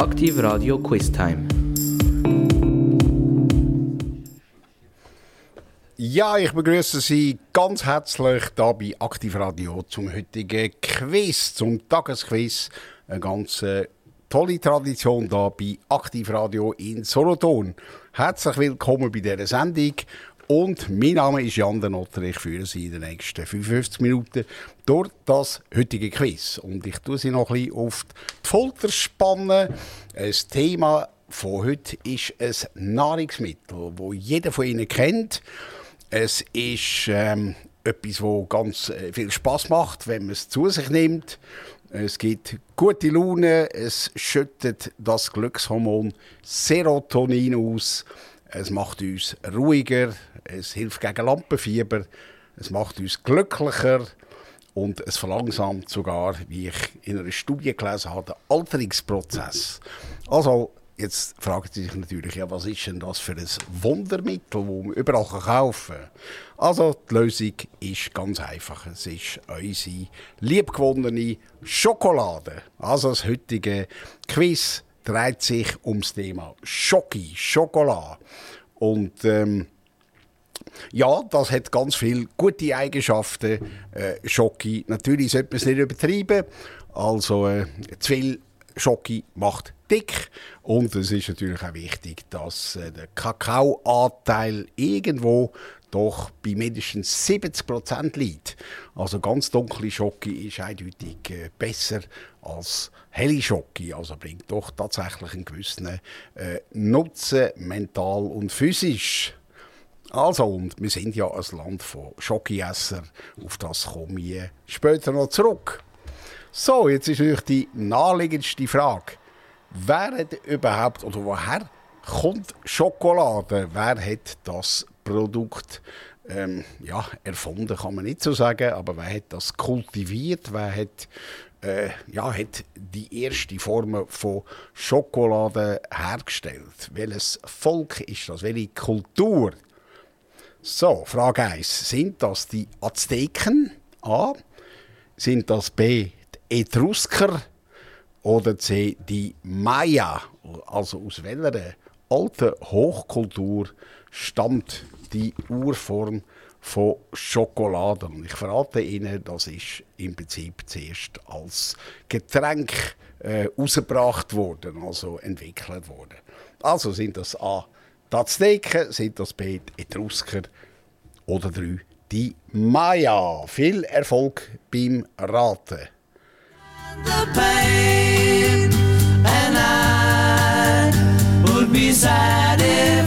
Aktiv Radio Quiz Time. Ja, ich begrüße Sie ganz herzlich hier bei Aktiv Radio zum heutigen Quiz, zum Tagesquiz. Eine ganz äh, tolle Tradition hier bei Aktiv Radio in Solothurn. Herzlich willkommen bei dieser Sendung. Und mein Name ist Jan der Notter. Ich führe Sie in den nächsten 55 Minuten durch das heutige Quiz. Und ich tue Sie noch ein bisschen auf die Folter spannen. Das Thema von heute ist ein Nahrungsmittel, das jeder von Ihnen kennt. Es ist ähm, etwas, das ganz äh, viel Spaß macht, wenn man es zu sich nimmt. Es gibt gute Laune, es schüttet das Glückshormon Serotonin aus. Es macht uns ruhiger, es hilft gegen Lampenfieber, es macht uns glücklicher und es verlangsamt sogar, wie ich in einer Studie gelesen habe, den Alterungsprozess. Also, jetzt fragen Sie sich natürlich, ja, was ist denn das für ein Wundermittel, das man überall kaufen kann? Also, die Lösung ist ganz einfach. Es ist unsere liebgewonnene Schokolade. Also, das heutige Quiz dreht sich ums Thema Schoki, Schokolade. Und ähm, ja, das hat ganz viele gute Eigenschaften. Äh, Schoki, natürlich sollte man es nicht übertreiben. Also äh, zu viel Schoki macht dick. Und es ist natürlich auch wichtig, dass äh, der Kakaoanteil irgendwo doch bei mindestens 70 Prozent liegt. Also ganz dunkle Schoki ist eindeutig äh, besser als helle Schoki. Also bringt doch tatsächlich einen gewissen äh, Nutzen, mental und physisch. Also, und wir sind ja ein Land von Schokiesser. Auf das komme ich später noch zurück. So, jetzt ist natürlich die naheliegendste Frage. Wer hat überhaupt, oder woher kommt Schokolade? Wer hat das Produkt ähm, ja, erfunden, kann man nicht so sagen, aber wer hat das kultiviert? Wer hat, äh, ja, hat die erste Form von Schokolade hergestellt? Welches Volk ist das? Welche Kultur? So, Frage 1. Sind das die Azteken? A. Sind das B. die Etrusker? Oder C. die Maya? Also aus welcher alten Hochkultur stammt die Urform von Schokolade? Und ich verrate Ihnen, das ist im Prinzip zuerst als Getränk äh, rausgebracht worden, also entwickelt worden. Also sind das A die Azteken sind das B, die Etrusker oder drei die Maya. Viel Erfolg beim Raten. The pain and I would be sad if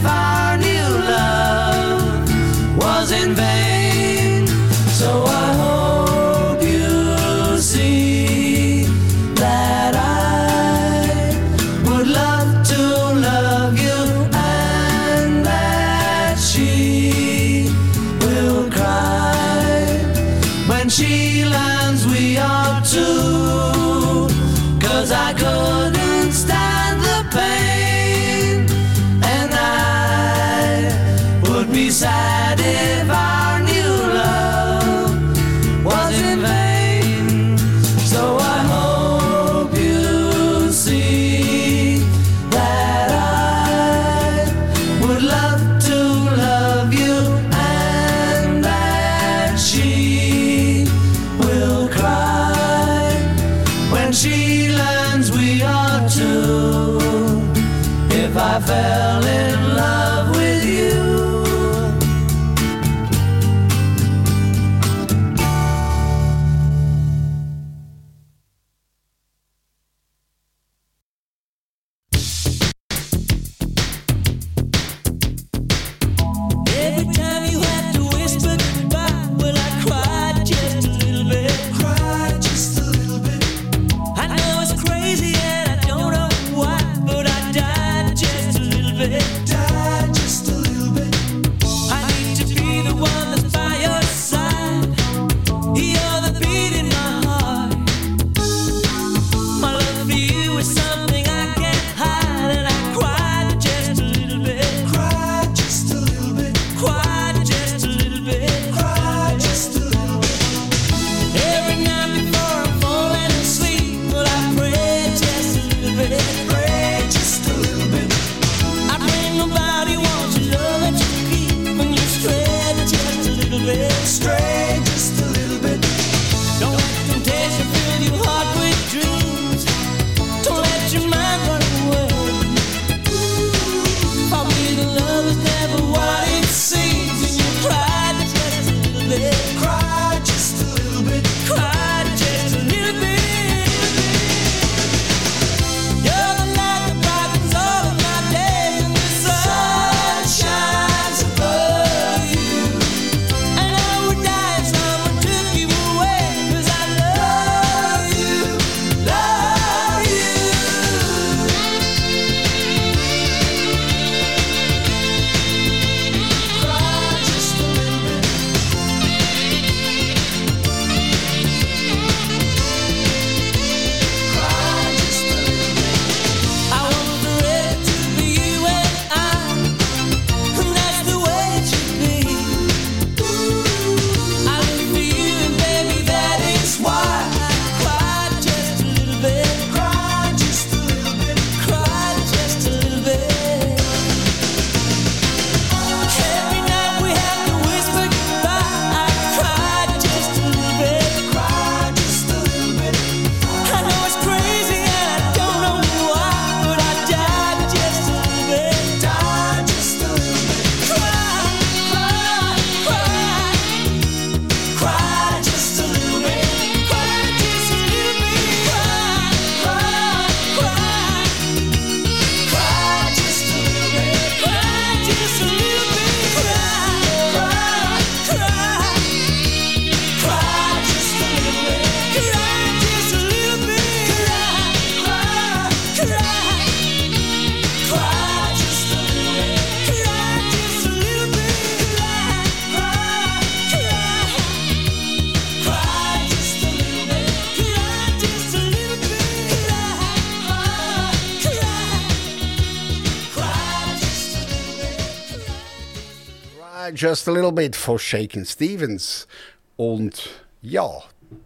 Just a Little Bit von Shaken Stevens. Und ja,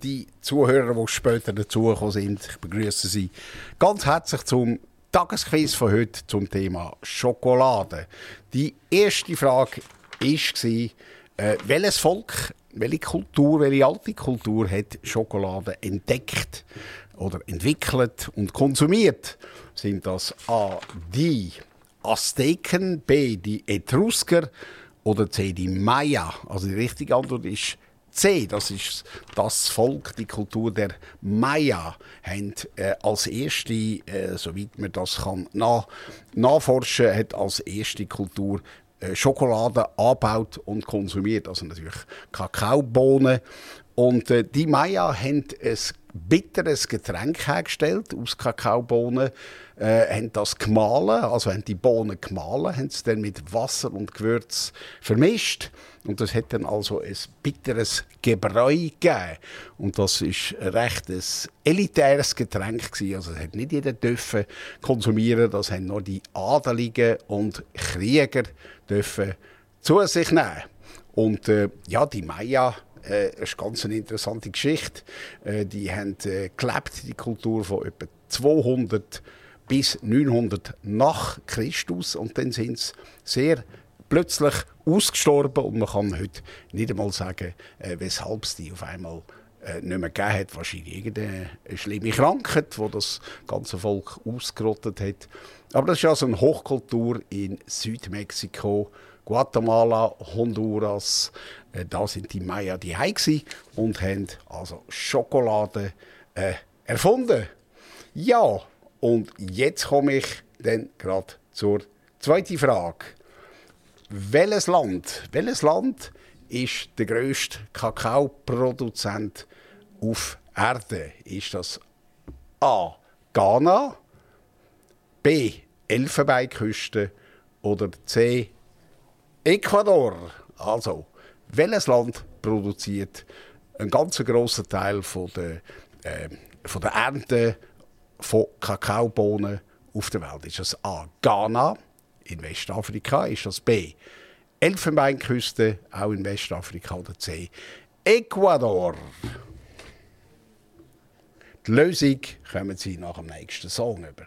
die Zuhörer, die später dazugekommen sind, ich begrüße Sie ganz herzlich zum Tagesquiz von heute zum Thema Schokolade. Die erste Frage war, äh, welches Volk, welche Kultur, welche alte Kultur hat Schokolade entdeckt oder entwickelt und konsumiert? Sind das A, die Azteken, B, die Etrusker oder C, die Maya? Also die richtige Antwort ist C, das ist das Volk, die Kultur der Maya, haben äh, als erste, äh, soweit man das kann nach, nachforschen, hat als erste Kultur äh, Schokolade angebaut und konsumiert, also natürlich Kakaobohnen. Und äh, die Maya haben ein bitteres Getränk hergestellt aus Kakaobohnen, äh, haben das gemahlen, also haben die Bohnen gemahlen, haben es dann mit Wasser und Gewürz vermischt und das hat dann also ein bitteres Gebräu gegeben. Und das ist recht ein elitäres Getränk gewesen. Also das hat nicht jeder dürfen konsumieren, das haben nur die Adeligen und Krieger dürfen zu sich nehmen. Und äh, ja, die Maya äh, ist ganz eine interessante Geschichte. Äh, die haben äh, gelebt, die Kultur von etwa 200 bis 900 nach Christus und dann sind sie sehr plötzlich ausgestorben und man kann heute nicht einmal sagen, äh, weshalb es die auf einmal äh, nicht mehr gegeben hat. Wahrscheinlich irgendeine schlimme Krankheit, die das ganze Volk ausgerottet hat. Aber das ist also eine Hochkultur in Südmexiko, Guatemala, Honduras. Äh, da sind die Maya die und haben also Schokolade äh, erfunden. Ja, und jetzt komme ich dann gerade zur zweiten Frage. Welches Land, welches Land ist der grösste Kakaoproduzent auf Erde? Ist das A. Ghana, B. Elfenbeinküste oder C. Ecuador? Also, welches Land produziert einen ganz grossen Teil von der, äh, von der Ernte von Kakaobohnen auf der Welt? Ist das A. Ghana? in Westafrika? Ist das B. Elfenbeinküste, auch in Westafrika oder C. Ecuador. Die Lösung kommen Sie nach dem nächsten Song über.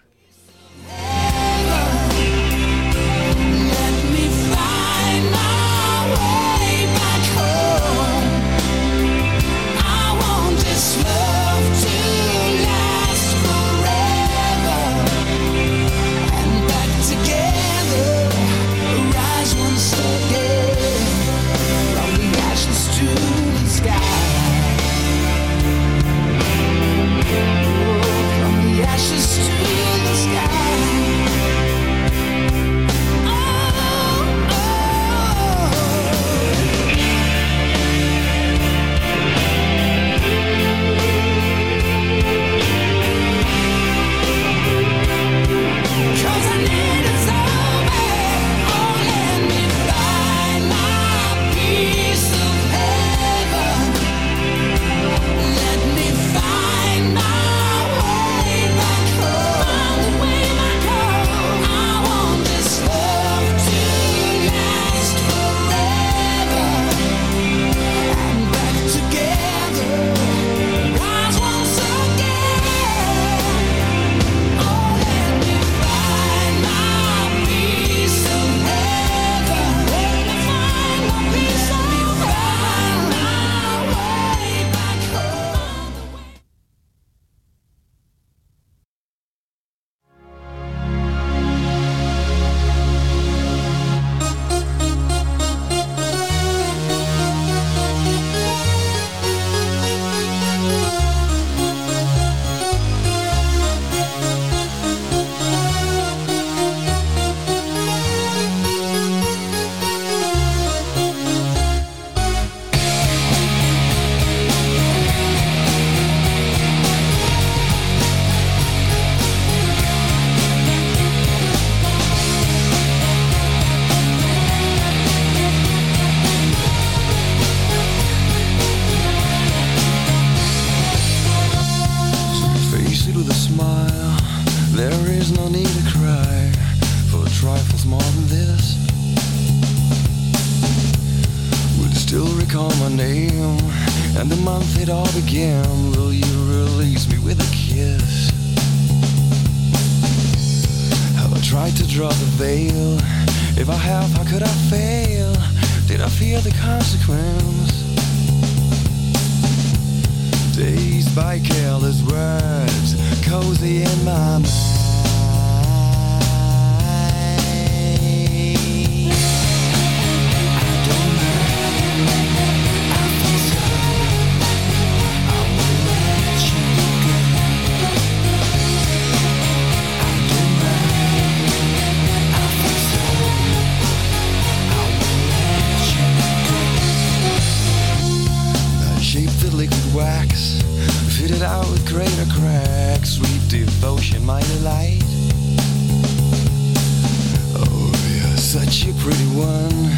Such a pretty one,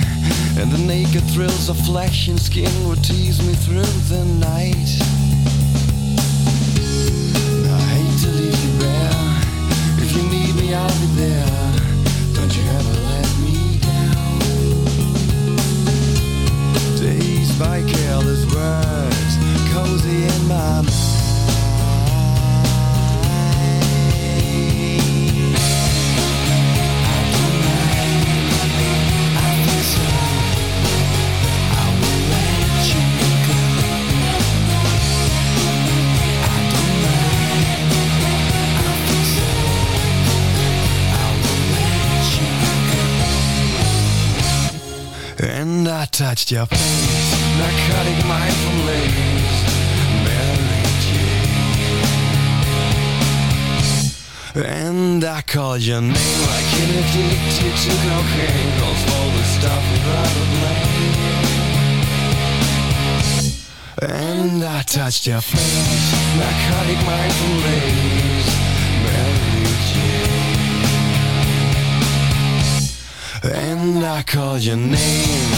and the naked thrills of flesh and skin would tease me through the night. I hate to leave you bare. If you need me, I'll be there. Don't you ever let me down. Dazed by careless words, cozy in my mind. Touched your face, narcotic mindful lace, Mary Jane. And I called your name like an addicted to cocaine, calls all the stuff without a blame. And I touched your face, narcotic mindful lace, And I called your name,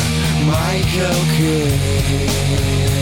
Michael Kidd.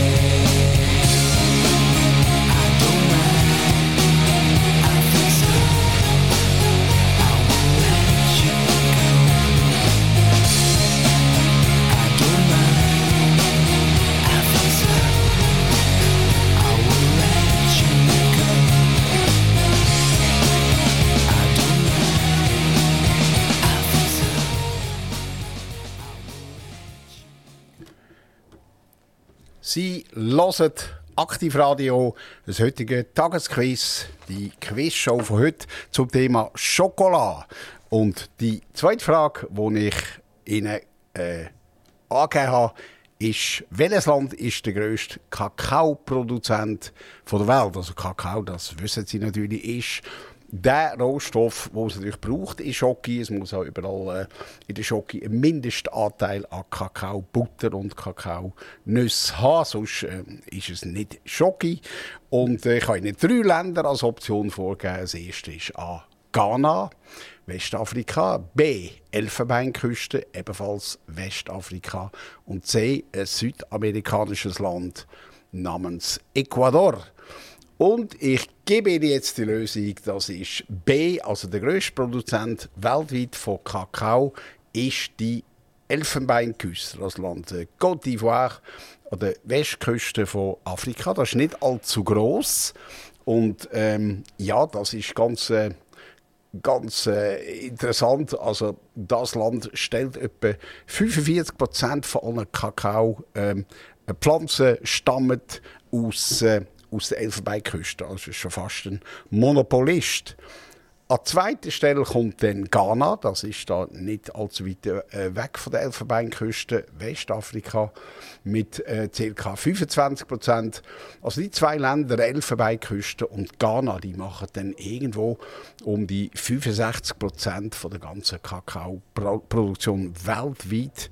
Sie hören Aktivradio, das heutige Tagesquiz, die Quizshow von heute zum Thema Schokolade. Und die zweite Frage, die ich Ihnen äh, angegeben habe, ist, welches Land ist der grösste Kakaoproduzent der Welt? Also Kakao, das wissen Sie natürlich, ist der Rohstoff, den es natürlich braucht in Schoki. Es muss auch überall äh, in der Schoki einen Mindestanteil an Kakaobutter und Kakaonüsse haben, sonst äh, ist es nicht Schoki. Und äh, ich habe Ihnen drei Länder als Option vorgegeben. Das erste ist A. Ghana, Westafrika, B. Elfenbeinküste, ebenfalls Westafrika und C. Ein südamerikanisches Land namens Ecuador. Und ich gebe Ihnen jetzt die Lösung, das ist B, also der grösste Produzent weltweit von Kakao, ist die Elfenbeinküste, das Land Côte d'Ivoire an der Westküste von Afrika. Das ist nicht allzu groß und ähm, ja, das ist ganz, äh, ganz äh, interessant. Also das Land stellt etwa 45% von allen Kakao ähm, Pflanzen stammen aus äh, aus der Elfenbeinküste. Also ist schon fast ein Monopolist. An zweiter Stelle kommt dann Ghana, das ist da nicht allzu weit äh, weg von der Elfenbeinküste, Westafrika, mit äh, ca. 25 Prozent. Also die zwei Länder, Elfenbeinküste und Ghana, die machen dann irgendwo um die 65 Prozent der ganzen Kakaoproduktion weltweit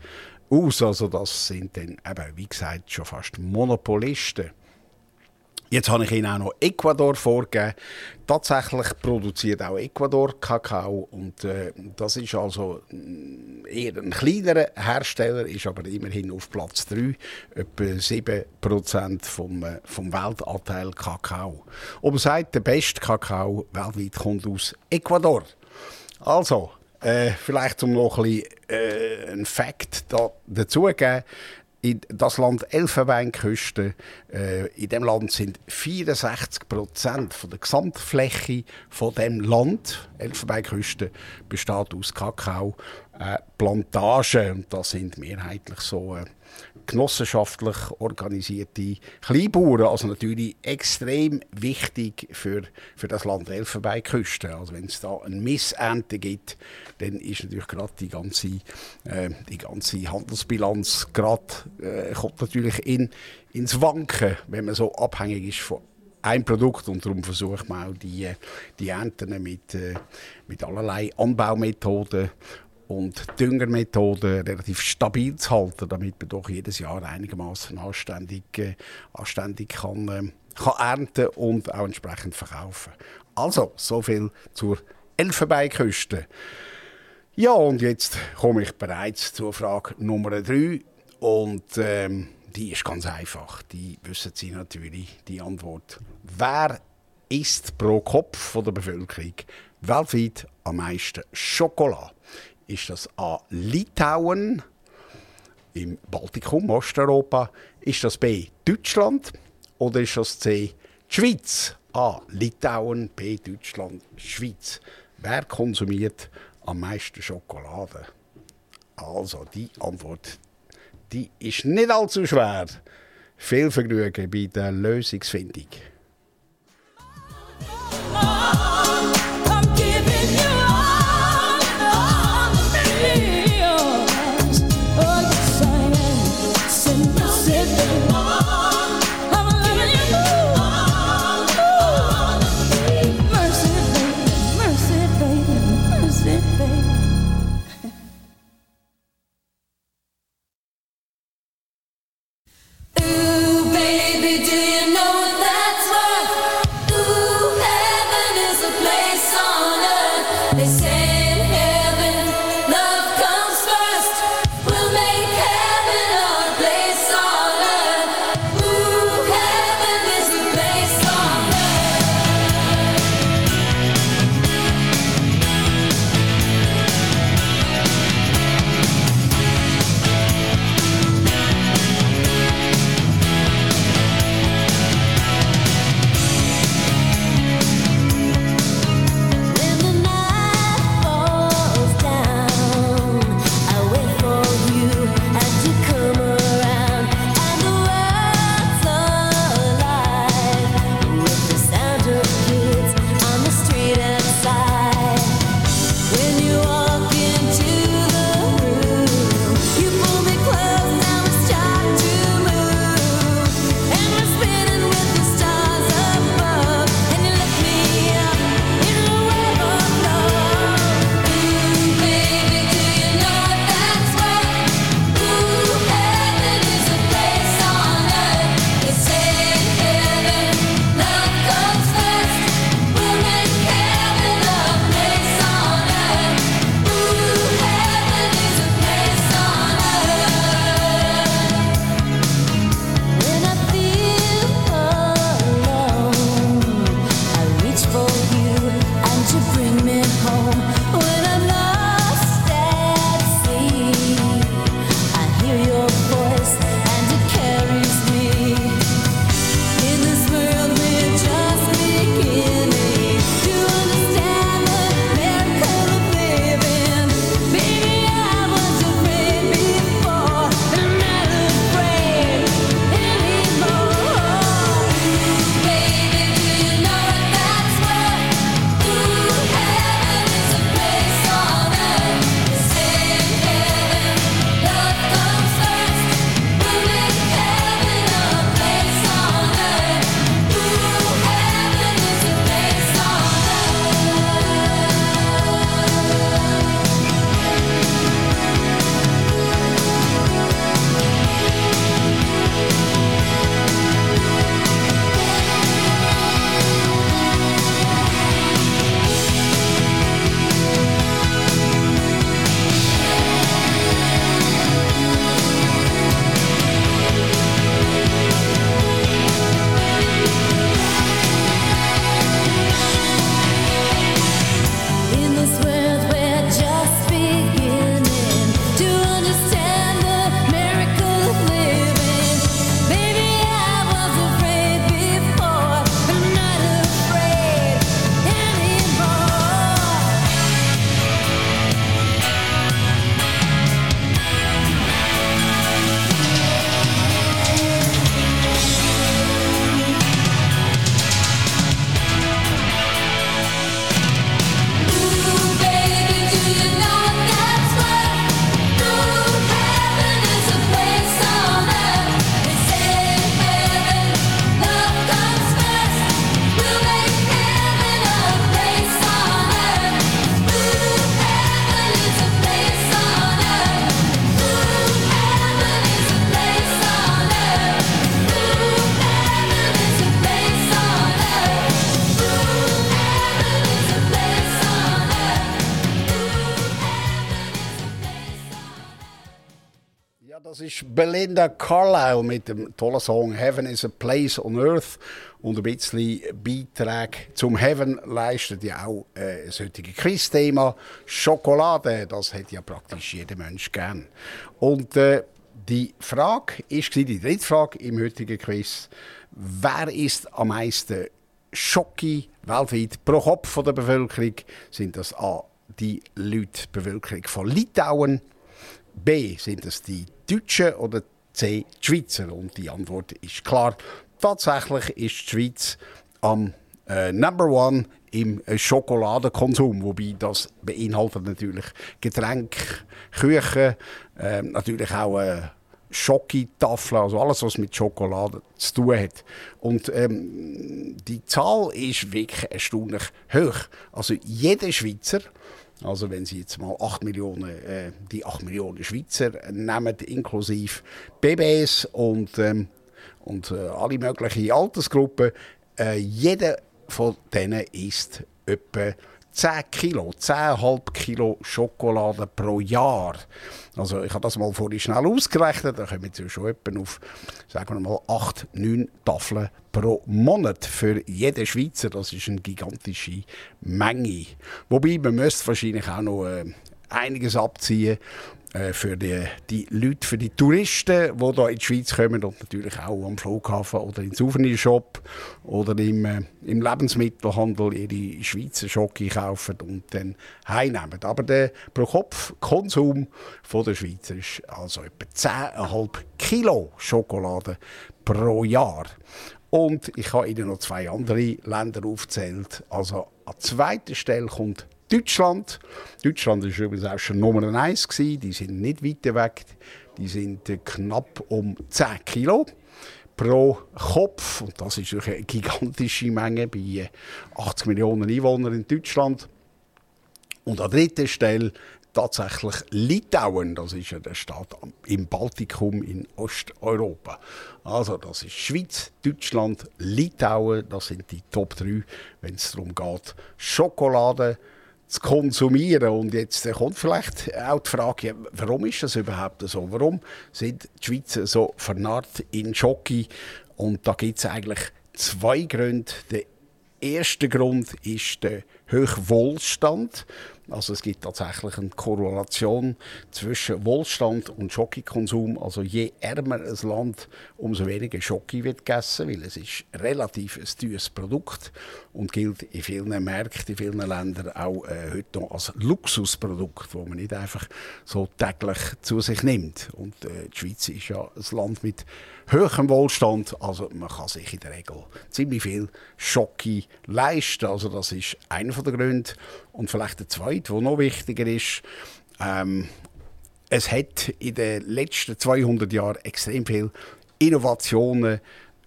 aus. Also das sind dann eben, wie gesagt, schon fast Monopolisten. Jetzt habe ich Ihnen auch noch Ecuador vorgegeben. Tatsächlich produziert auch Ecuador Kakao und äh, das ist also mm, eher ein kleinerer Hersteller, ist aber immerhin auf Platz 3, etwa 7% vom, äh, vom Weltanteil Kakao. Und man sagt, der beste Kakao weltweit kommt aus Ecuador. Also, äh, vielleicht um noch ein bisschen äh, einen Fakt da, dazu zu geben. In das Land Elfenbeinküste. Äh, in dem Land sind 64 Prozent der Gesamtfläche von dem Land Elfenbeinküste besteht aus Kakao. Äh, Plantagen und das sind mehrheitlich so äh, genossenschaftlich organisierte Kleinbauern, also natürlich extrem wichtig für, für das Land Elfenbeinküste. Also wenn es da eine Missernte gibt, dann ist natürlich gerade die ganze, äh, die ganze Handelsbilanz gerade, äh, kommt natürlich in, ins Wanken, wenn man so abhängig ist von ein Produkt und darum versucht man auch die, die Ernten mit, äh, mit allerlei Anbaumethoden und Düngermethoden relativ stabil zu halten, damit man doch jedes Jahr einigermaßen anständig, äh, anständig kann, äh, kann ernten und auch entsprechend verkaufen. Also, so viel zur Elfenbeinküste. Ja, und jetzt komme ich bereits zur Frage Nummer 3 und ähm, die ist ganz einfach. Die wissen Sie natürlich die Antwort. Wer isst pro Kopf von der Bevölkerung weltweit am meisten Schokolade? Ist das A. Litauen im Baltikum, Osteuropa? Ist das B. Deutschland? Oder ist das C. die Schweiz? A. Litauen, B. Deutschland, Schweiz. Wer konsumiert am meisten Schokolade? Also, die Antwort die ist nicht allzu schwer. Viel Vergnügen bei der Lösungsfindung. Do you know that's Das ist Belinda Carlisle mit dem tollen Song Heaven is a Place on Earth. Und ein bisschen Beitrag zum Heaven leistet ja auch äh, das heutige Quiz-Thema Schokolade. Das hat ja praktisch jeder Mensch gern. Und äh, die Frage ist die dritte Frage im heutigen Quiz. Wer ist am meisten Schoki weltweit pro Kopf der Bevölkerung? Sind das A, die Leute, die Bevölkerung von Litauen? B, sind es die Deutschen oder C, die Schweizer? Und die Antwort ist klar. Tatsächlich ist die Schweiz am äh, Number One im äh, Schokoladenkonsum, wobei das beinhaltet natürlich Getränke, Küchen, äh, natürlich auch äh, Schokitafeln, also alles, was mit Schokolade zu tun hat. Und ähm, die Zahl ist wirklich erstaunlich hoch. Also jeder Schweizer, also wenn Sie jetzt mal 8 Millionen, äh, die 8 Millionen Schweizer nehmen, inklusive Babys und, ähm, und äh, alle möglichen Altersgruppen, äh, jeder von denen isst etwa 10 Kilo, 10,5 Kilo Schokolade pro Jahr. Also ich habe das mal vorhin schnell ausgerechnet, da kommen wir schon etwa auf, sagen wir mal, 8, 9 Tafeln pro Monat für jeden Schweizer. Das ist eine gigantische Menge. Wobei, man müsste wahrscheinlich auch noch äh, einiges abziehen für die, die Leute, für die Touristen, die hier in die Schweiz kommen und natürlich auch am Flughafen oder im Souvenirshop oder im, äh, im Lebensmittelhandel ihre Schweizer Schoki kaufen und dann heimnehmen. Aber der Pro-Kopf-Konsum der Schweizer ist also etwa 10,5 Kilo Schokolade pro Jahr. Und ich habe Ihnen noch zwei andere Länder aufgezählt. Also an zweiter Stelle kommt Deutschland. Deutschland war übrigens auch schon Nummer 1. Gewesen. Die sind nicht weit weg. Die sind äh, knapp um 10 Kilo pro Kopf. Und das ist eine gigantische Menge bei äh, 80 Millionen Einwohnern in Deutschland. Und an dritter Stelle tatsächlich Litauen, das ist ja der Staat im Baltikum in Osteuropa. Also das ist Schweiz, Deutschland, Litauen, das sind die Top 3, wenn es darum geht, Schokolade zu konsumieren. Und jetzt äh, kommt vielleicht auch die Frage, warum ist das überhaupt so? Warum sind die Schweizer so vernarrt in Schoki? Und da gibt es eigentlich zwei Gründe. Der erste Grund ist der hohe Wohlstand. Also es gibt tatsächlich eine Korrelation zwischen Wohlstand und Schokokonsum. Also je ärmer ein Land, umso weniger Schoki wird gegessen, weil es ist relativ ein teures Produkt und gilt in vielen Märkten, in vielen Ländern auch äh, heute noch als Luxusprodukt, wo man nicht einfach so täglich zu sich nimmt. Und äh, die Schweiz ist ja ein Land mit hohem Wohlstand, also man kann sich in der Regel ziemlich viel Schoki leisten. Also das ist einer der Gründe. Und vielleicht der zweite, der noch wichtiger ist, ähm, es hat in den letzten 200 Jahren extrem viele Innovationen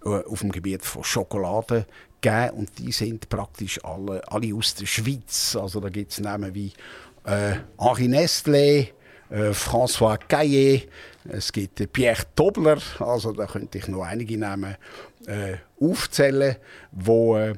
äh, auf dem Gebiet von Schokolade gegeben und die sind praktisch alle, alle aus der Schweiz. Also da gibt es Namen wie äh, Henri Nestlé, äh, François Caillet, es gibt äh, Pierre Tobler, also da könnte ich noch einige Namen äh, aufzählen, äh,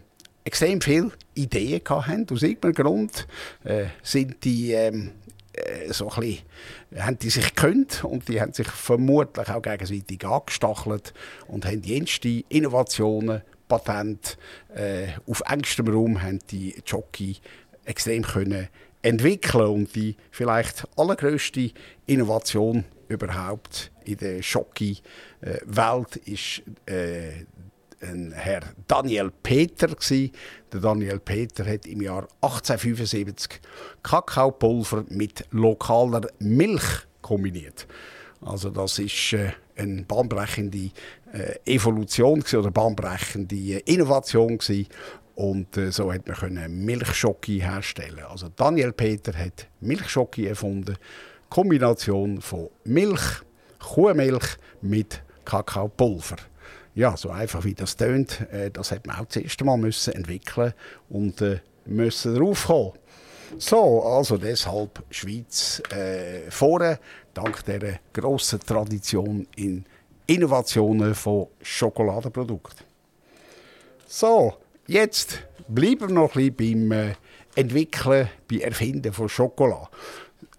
extrem viele Ideen hatten. Aus irgendeinem Grund äh, sind die ähm, äh, so haben die sich gekönnt und die haben sich vermutlich auch gegenseitig angestachelt und haben jenste Innovationen, Patente äh, auf engstem Raum haben die Jockey extrem können entwickeln und die vielleicht allergrößte Innovation überhaupt in der Schoki-Welt ist äh, ein Herr Daniel Peter. Der Daniel Peter hat im Jahr 1875 Kakaopulver mit lokaler Milch kombiniert. Also das ist äh, eine bahnbrechende äh, Evolution gewesen, oder bahnbrechende äh, Innovation und so hat man können Milchschoki herstellen. Also Daniel Peter hat Milchschoki erfunden, Kombination von Milch, Kuhmilch mit Kakaopulver ja, so einfach wie das tönt, äh, das hat man auch das erste Mal müssen entwickeln und äh, müssen darauf kommen. So, also deshalb Schweiz äh, vorne, dank der grossen Tradition in Innovationen von Schokoladenprodukten. So, jetzt bleiben wir noch ein bisschen beim äh, Entwickeln, beim Erfinden von Schokolade.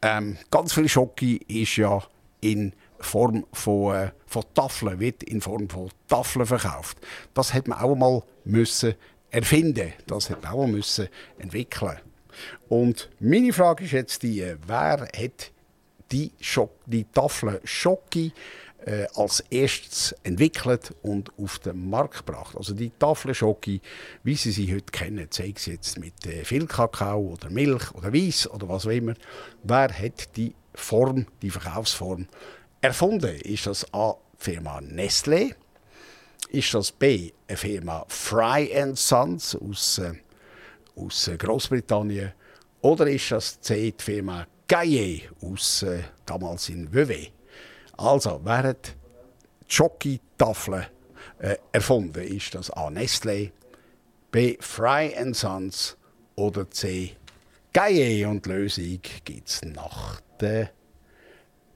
Ähm, ganz viel Schoki ist ja in Form von, äh, von Tafeln, wird in Form von Tafeln verkauft. Das hat man auch mal müssen erfinden, das hat man auch mal müssen entwickeln. Und meine Frage ist jetzt die, äh, wer hat die, Schock, die Tafel Schoki äh, als erstes entwickelt und auf den Markt gebracht. Also die Tafel Schoki, wie Sie sie heute kennen, sei es jetzt mit äh, viel Kakao oder Milch oder Weiß oder was auch immer. Wer hat die Form, die Verkaufsform erfunden? Ist das A, Firma Nestlé? Ist das B, eine Firma Fry Sons aus, äh, aus äh, Großbritannien? Oder ist das C, die Firma Gaillet aus äh, damals in Vevey? Also, die Schoki-Tafeln äh, erfunden? Ist das A. Nestlé, B. Fry Sons oder C. Gaillet? Und Lösung gibt es nach der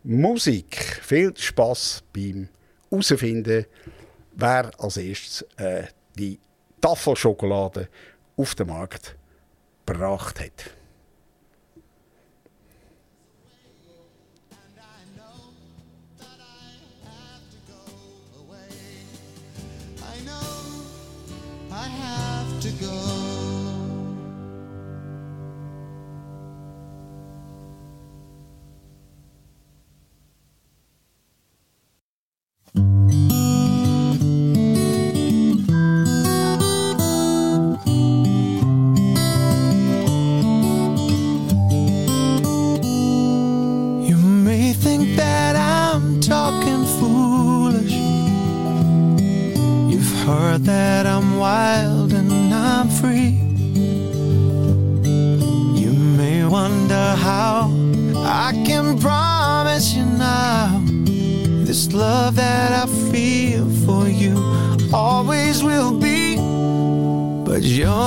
Musik. Viel Spaß beim Herausfinden, wer als erstes äh, die Tafelschokolade auf den Markt gebracht hat.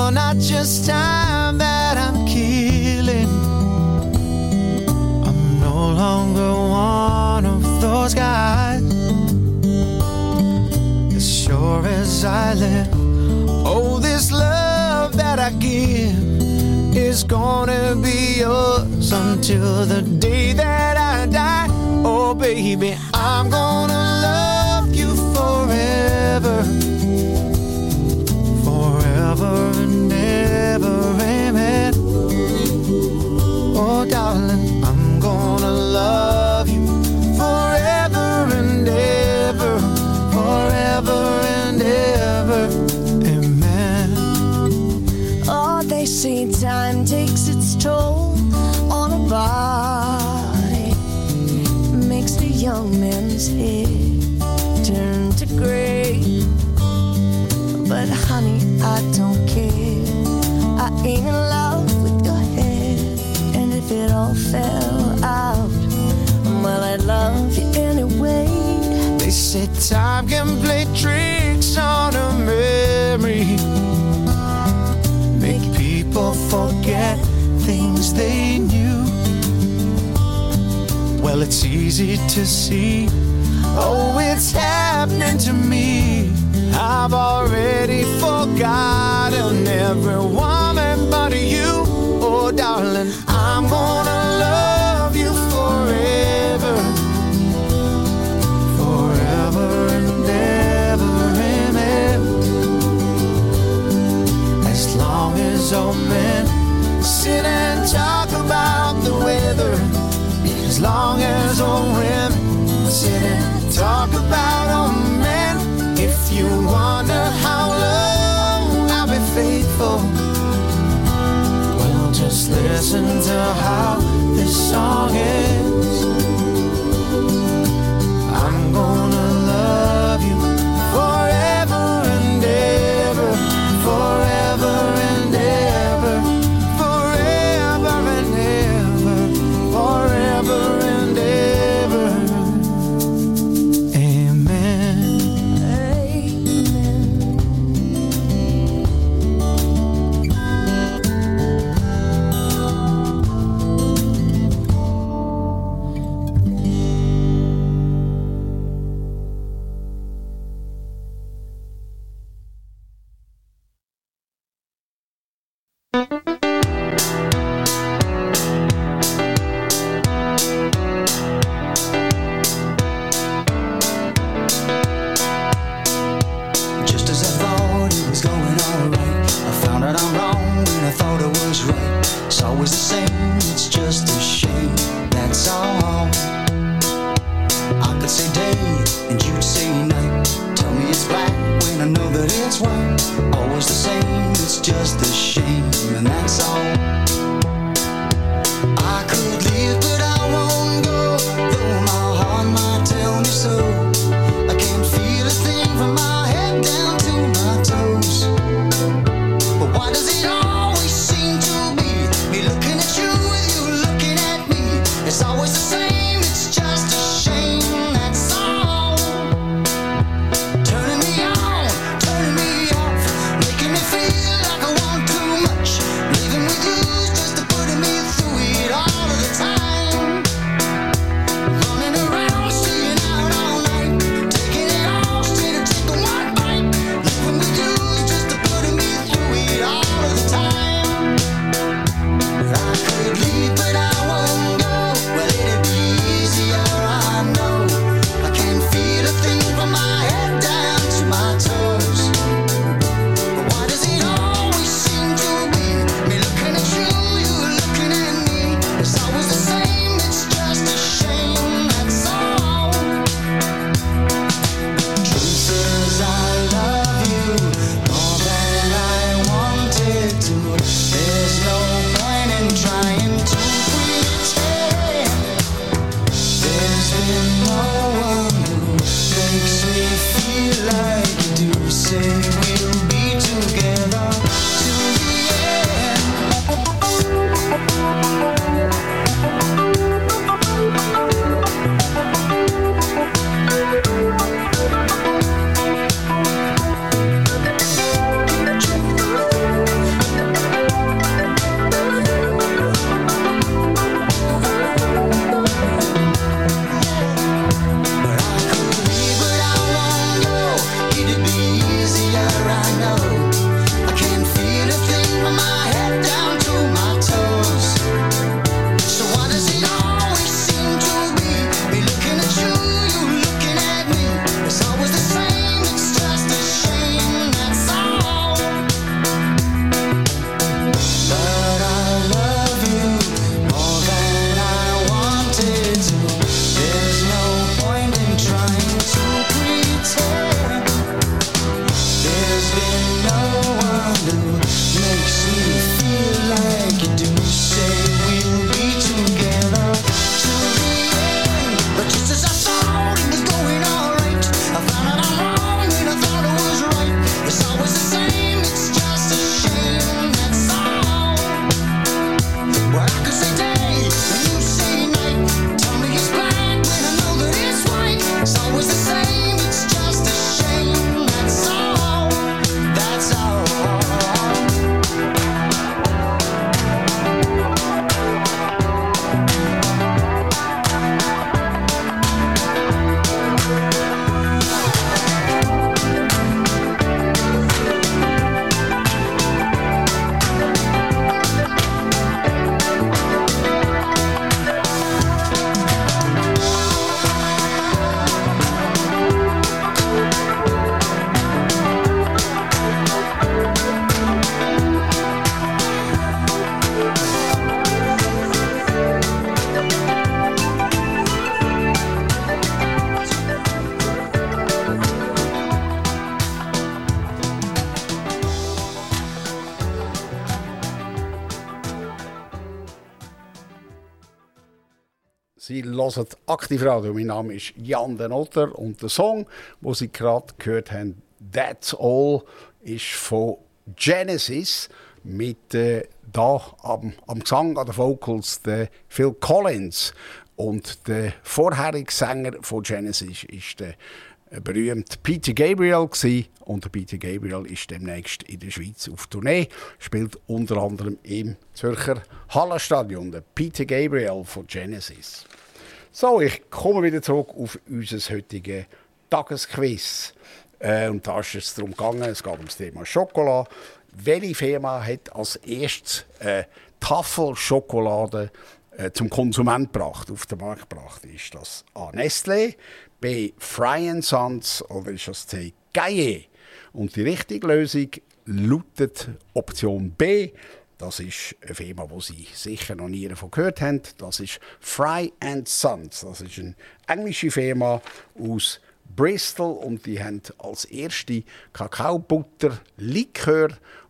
You're not just time that I'm killing. I'm no longer one of those guys. As sure as I live, oh, this love that I give is gonna be yours until the day that I die. Oh, baby, I'm gonna Well, it's easy to see. Oh, it's happening to me. I've already forgotten every woman but you. Oh, darling, I'm gonna love you forever forever and ever, amen. As long as old men sit as long as old women sit and talk about old men. If you wonder how long I'll be faithful, well, just listen to how this song ends. hört Aktivradio. Mein Name ist Jan den Otter und der Song, wo Sie gerade gehört haben, That's All, ist von Genesis mit äh, hier am, am Gesang an den Vocals der Phil Collins. Und der vorherige Sänger von Genesis ist der äh, berühmt Peter Gabriel gewesen. und Peter Gabriel ist demnächst in der Schweiz auf Tournee, spielt unter anderem im Zürcher Hallenstadion. Der Peter Gabriel von Genesis. So, ich komme wieder zurück auf unser heutiges Tagesquiz. Äh, und da ist es darum gegangen, es geht um das Thema Schokolade. Welche Firma hat als erstes äh, Tafelschokolade äh, zum Konsument gebracht, auf den Markt gebracht? Ist das A. Nestlé, B. Fry Sons oder ist das C. Gaillet? Und die richtige Lösung lautet Option B. Das ist eine Firma, wo Sie sicher noch nie davon gehört haben. Das ist Fry and Sons. Das ist eine englische Firma aus Bristol und die haben als erste Kakaobutter, Likör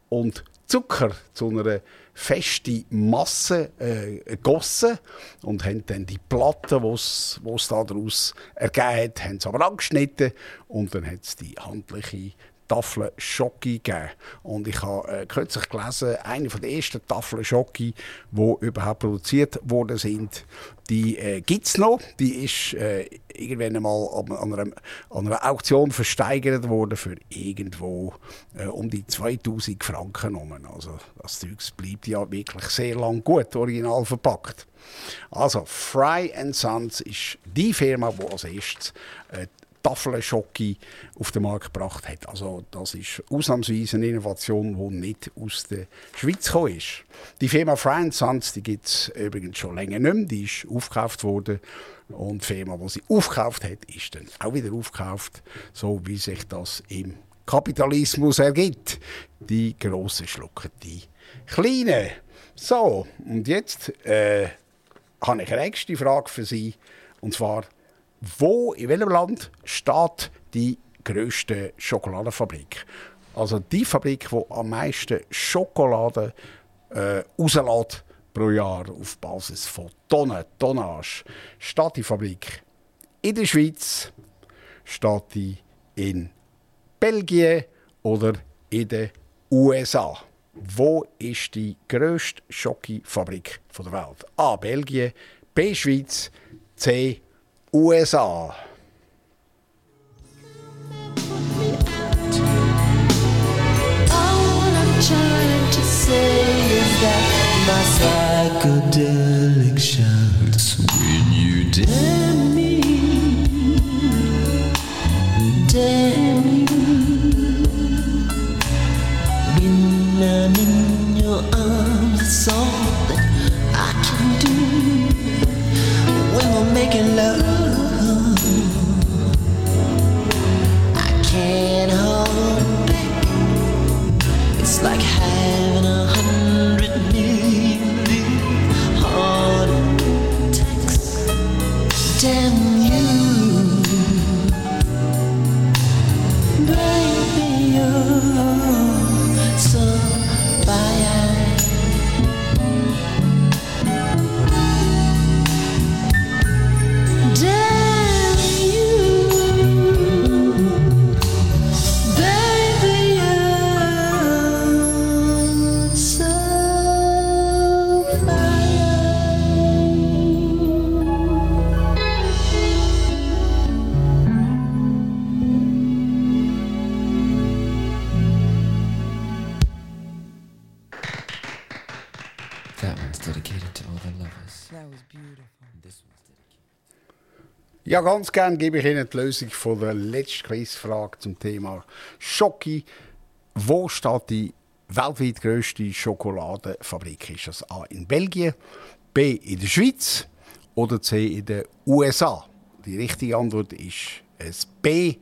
und Zucker zu einer festen Masse äh, gegossen und haben dann die Platte, die es daraus ergeben hat, haben sie aber angeschnitten und dann hat es die handliche Tafel Schoki gegeben. Und ich habe äh, kürzlich gelesen, eine von der ersten Tafeln Schoki, die überhaupt produziert worden sind, die äh, gibt es noch. Die ist äh, irgendwann einmal an, an, einer, an einer Auktion versteigert worden für irgendwo äh, um die 2000 Franken. Rum. Also das Zeug bleibt ja wirklich sehr lang gut, original verpackt. Also Fry Sons ist die Firma, die als erstes äh, Tafeln auf den Markt gebracht hat. Also das ist ausnahmsweise eine Innovation, die nicht aus der Schweiz gekommen ist. Die Firma Fry Sons, die gibt es übrigens schon länger nicht mehr. Die ist aufgekauft worden und die Firma, die sie aufgekauft hat, ist dann auch wieder aufgekauft, so wie sich das im Kapitalismus ergibt. Die Grossen schlucken die Kleinen. So, und jetzt äh, habe ich eine nächste Frage für Sie. Und zwar, wo, in welchem Land steht die grösste Schokoladenfabrik? Also die Fabrik, die am meisten Schokolade äh, rauslässt pro Jahr auf Basis von Tonnen, Tonnage. Steht die Fabrik in der Schweiz, steht die in Belgien oder in den USA? Wo ist die grösste Schokifabrik der Welt? A. Belgien, B. Schweiz, C. USA. All I'm trying to say is that my Psychedelic Ja, ganz gern gebe ich Ihnen die Lösung von der letzten Quizfrage zum Thema Schoki. Wo steht die weltweit grösste Schokoladenfabrik? Ist das A in Belgien, B in der Schweiz oder C in den USA? Die richtige Antwort ist es B.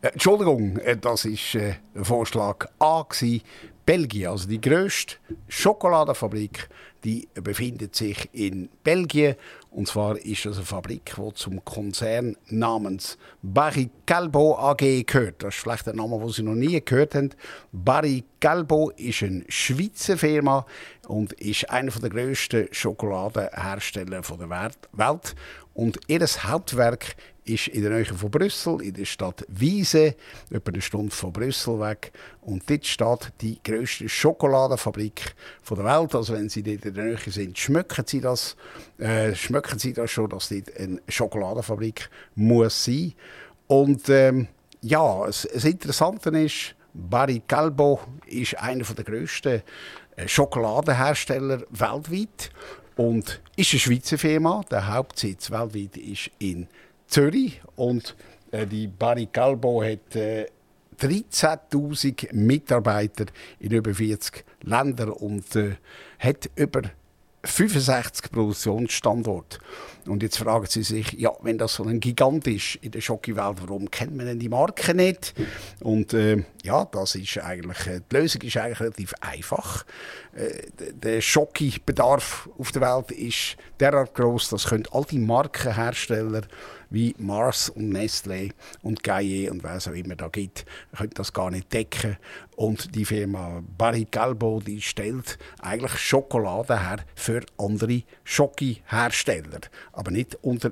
Äh, Entschuldigung, äh, das ist äh, Vorschlag A gewesen. Belgien, also die grösste Schokoladenfabrik, die befindet sich in Belgien. Und zwar ist das eine Fabrik, die zum Konzern namens Barry Calbo AG gehört. Das ist vielleicht ein Name, den Sie noch nie gehört haben. Barry Calbo ist eine Schweizer Firma und ist einer der grössten Schokoladenhersteller der Welt. Und ihr Hauptwerk ist in der Nähe von Brüssel, in der Stadt Wiese, etwa eine Stunde von Brüssel weg. Und dort steht die grösste Schokoladenfabrik der Welt. Also wenn Sie dort in der Nähe sind, schmecken Sie das, äh, schmecken Sie das schon, dass dort eine Schokoladenfabrik muss sein. Und ähm, ja, das, das Interessante ist, Barry Calbo ist einer der grössten äh, Schokoladenhersteller weltweit und ist eine Schweizer Firma. Der Hauptsitz weltweit ist in Zürich und äh, die Barry Calbo hat äh, 13.000 Mitarbeiter in über 40 Ländern und äh, hat über 65 Produktionsstandorte. Und jetzt fragen Sie sich, ja, wenn das so ein Gigant ist in der Schocki-Welt, warum kennt man denn die Marke nicht? Und äh, ja, das ist eigentlich, äh, die Lösung ist eigentlich relativ einfach. Äh, der Schocki-Bedarf auf der Welt ist derart groß, dass können all die Markenhersteller wie Mars und Nestlé und Gaillet und was auch immer da gibt, können das gar nicht decken. Und die Firma Barry Calbo, die stellt eigentlich Schokolade her für andere Schoki-Hersteller, aber nicht unter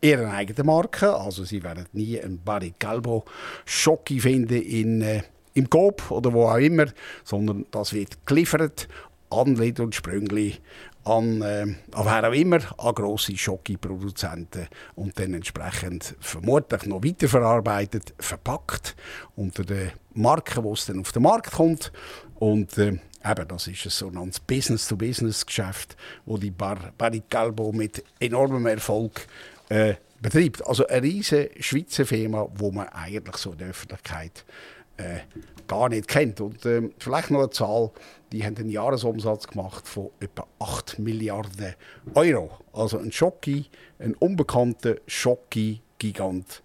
ihrer eigenen Marke. Also sie werden nie einen Barry Calbo Schoki finden in, äh, im Coop oder wo auch immer, sondern das wird geliefert an Lidl und Sprüngli, an, äh, an wer auch immer, an grosse Schoki-Produzenten und dann entsprechend vermutlich noch weiterverarbeitet, verpackt unter der Marke, wo es dann auf den Markt kommt. Und äh, eben, das ist ein sogenanntes Business-to-Business-Geschäft, wo die Bar Barry Calbo mit enormem Erfolg äh, betreibt. Also eine riesige Schweizer Firma, wo man eigentlich so in der Öffentlichkeit äh, gar nicht kennt. Und ähm, vielleicht noch eine Zahl, die haben einen Jahresumsatz gemacht von etwa 8 Milliarden Euro. Also ein Schocki, ein unbekannter Schocki-Gigant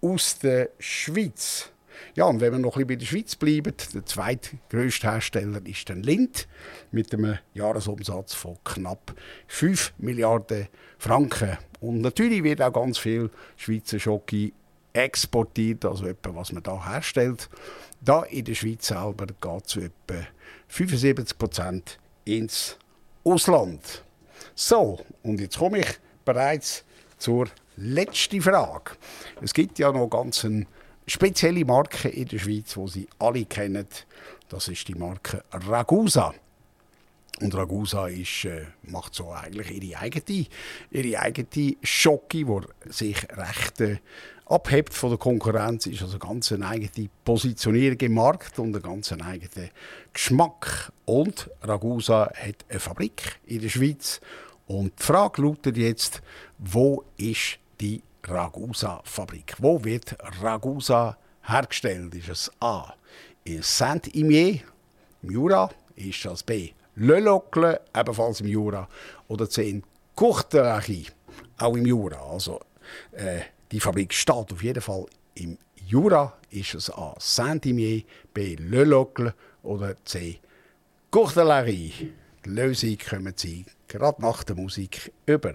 aus der Schweiz. Ja, und wenn wir noch ein bisschen bei der Schweiz bleiben, der zweitgrößte Hersteller ist dann Lind mit einem Jahresumsatz von knapp 5 Milliarden Franken. Und natürlich wird auch ganz viel Schweizer Schoki exportiert, also etwa was man da herstellt. Da in der Schweiz selber geht zu etwa 75 Prozent ins Ausland. So, und jetzt komme ich bereits zur letzten Frage. Es gibt ja noch ganz eine spezielle Marke in der Schweiz, die Sie alle kennen. Das ist die Marke Ragusa. Und Ragusa ist, äh, macht so eigentlich ihre eigene, ihre eigene Schocke, die sich recht äh, abhebt von der Konkurrenz. Ist also ganz eine eigene Positionierung im Markt und einen ganz eigenen Geschmack. Und Ragusa hat eine Fabrik in der Schweiz. Und die Frage lautet jetzt, wo ist die Ragusa-Fabrik? Wo wird Ragusa hergestellt? Ist es A. in Saint-Imier, im Jura? Ist das B. Le Locle, ebenfalls im Jura? Oder C. in Courtelary, auch im Jura? Also, äh, die Fabrik steht auf jeden Fall im Jura. Ist es A. Saint-Imier, B. Le Locle oder C. Courtelary? Die Lösung kommen Sie gerade nach der Musik über.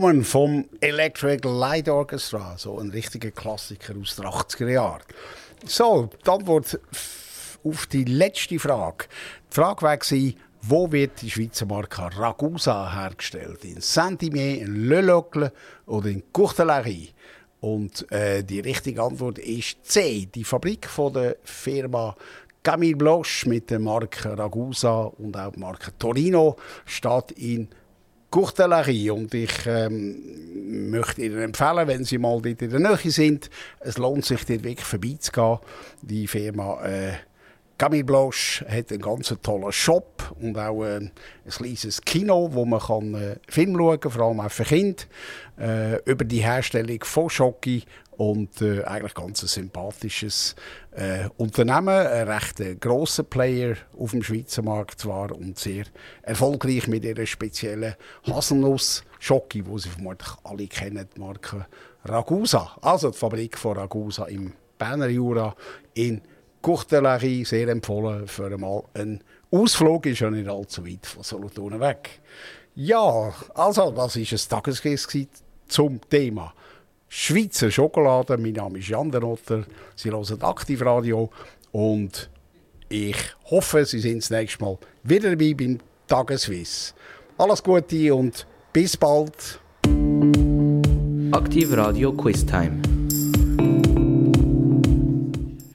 Woman vom Electric Light Orchestra. So ein richtiger Klassiker aus den 80er Jahren. So, die Antwort auf die letzte Frage. Die Frage war, wo wird die Schweizer Marke Ragusa hergestellt? In Saint-Imier, in Le Locle oder in Courtelary? Und äh, die richtige Antwort ist C. Die Fabrik von der Firma Camille Bloch mit der Marke Ragusa und auch die Marke Torino steht in Courtelary. Und ich ähm, möchte Ihnen empfehlen, wenn Sie mal dort in der Nähe sind, es lohnt sich dort wirklich vorbeizugehen. Die Firma äh, Camille Bloch hat einen ganz tollen Shop und auch äh, ein kleines Kino, wo man kann, äh, Film schauen kann, vor allem auch für Kinder, äh, über die Herstellung von Schoki und äh, eigentlich ganz ein sympathisches äh, Unternehmen, ein recht äh, grosser Player auf dem Schweizer Markt zwar und sehr erfolgreich mit ihrer speziellen Haselnuss-Schoki, die Sie vermutlich alle kennen, die Marke Ragusa. Also die Fabrik von Ragusa im Berner Jura in Courtelary, sehr empfohlen für einmal einen Ausflug, ist ja nicht allzu weit von Solothurn weg. Ja, also das war ein gewesen zum Thema Schweizer Schokolade. Mein Name ist Jan Denotter, Sie hören Aktivradio und ich hoffe, Sie sind das nächste Mal wieder dabei beim Tageswiss. Alles Gute und bis bald. Aktiv Radio Quiz Time.